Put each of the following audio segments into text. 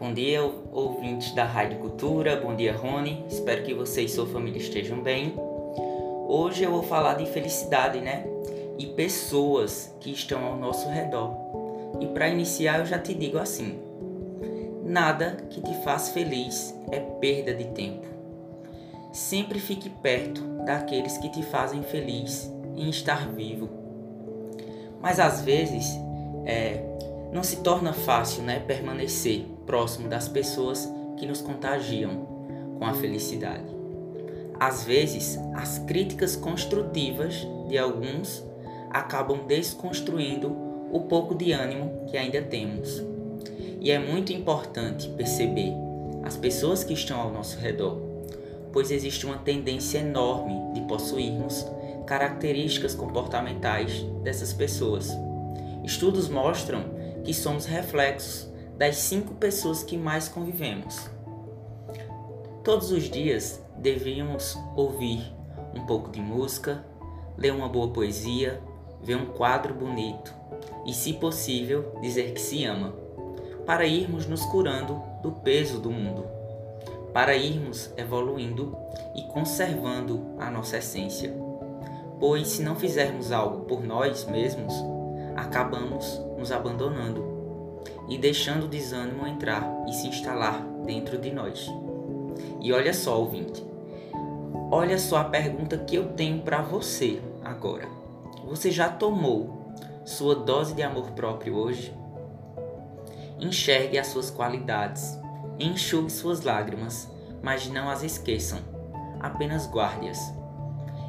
Bom dia, ouvintes da Rádio Cultura. Bom dia, Rony. Espero que você e sua família estejam bem. Hoje eu vou falar de felicidade, né? E pessoas que estão ao nosso redor. E para iniciar, eu já te digo assim: nada que te faz feliz é perda de tempo. Sempre fique perto daqueles que te fazem feliz em estar vivo. Mas às vezes, é, não se torna fácil né, permanecer próximo das pessoas que nos contagiam com a felicidade. Às vezes, as críticas construtivas de alguns acabam desconstruindo o pouco de ânimo que ainda temos. E é muito importante perceber as pessoas que estão ao nosso redor, pois existe uma tendência enorme de possuirmos características comportamentais dessas pessoas. Estudos mostram que somos reflexos das cinco pessoas que mais convivemos. Todos os dias devíamos ouvir um pouco de música, ler uma boa poesia, ver um quadro bonito e, se possível, dizer que se ama, para irmos nos curando do peso do mundo, para irmos evoluindo e conservando a nossa essência. Pois, se não fizermos algo por nós mesmos, acabamos nos abandonando e deixando o desânimo entrar e se instalar dentro de nós. E olha só, ouvinte, olha só a pergunta que eu tenho para você agora. Você já tomou sua dose de amor próprio hoje? Enxergue as suas qualidades, enxugue suas lágrimas, mas não as esqueçam, apenas guarde-as.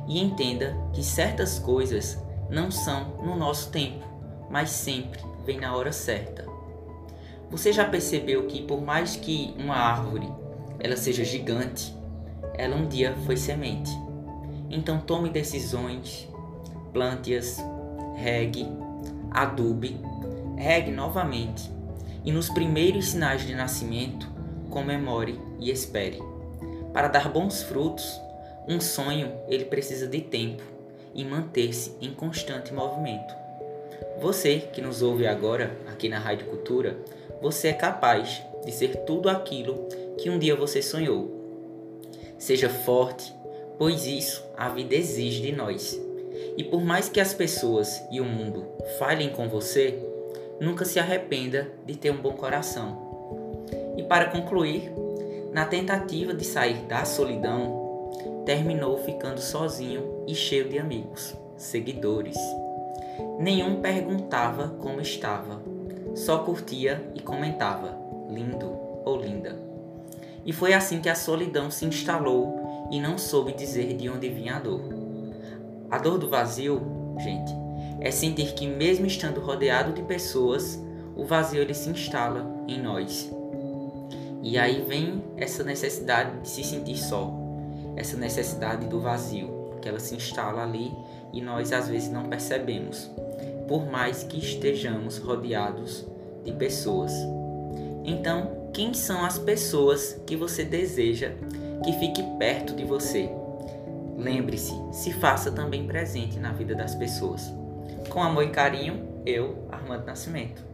E entenda que certas coisas não são no nosso tempo mas sempre vem na hora certa. Você já percebeu que por mais que uma árvore ela seja gigante, ela um dia foi semente. Então tome decisões, plante-as, regue, adube, regue novamente e nos primeiros sinais de nascimento comemore e espere. Para dar bons frutos, um sonho ele precisa de tempo e manter-se em constante movimento. Você que nos ouve agora aqui na Rádio Cultura, você é capaz de ser tudo aquilo que um dia você sonhou. Seja forte, pois isso a vida exige de nós. E por mais que as pessoas e o mundo falhem com você, nunca se arrependa de ter um bom coração. E para concluir, na tentativa de sair da solidão, terminou ficando sozinho e cheio de amigos, seguidores Nenhum perguntava como estava, só curtia e comentava, lindo ou linda. E foi assim que a solidão se instalou e não soube dizer de onde vinha a dor. A dor do vazio, gente, é sentir que mesmo estando rodeado de pessoas, o vazio ele se instala em nós. E aí vem essa necessidade de se sentir só, essa necessidade do vazio, que ela se instala ali e nós às vezes não percebemos, por mais que estejamos rodeados de pessoas. Então, quem são as pessoas que você deseja que fique perto de você? Lembre-se, se faça também presente na vida das pessoas. Com amor e carinho, eu, Armando Nascimento.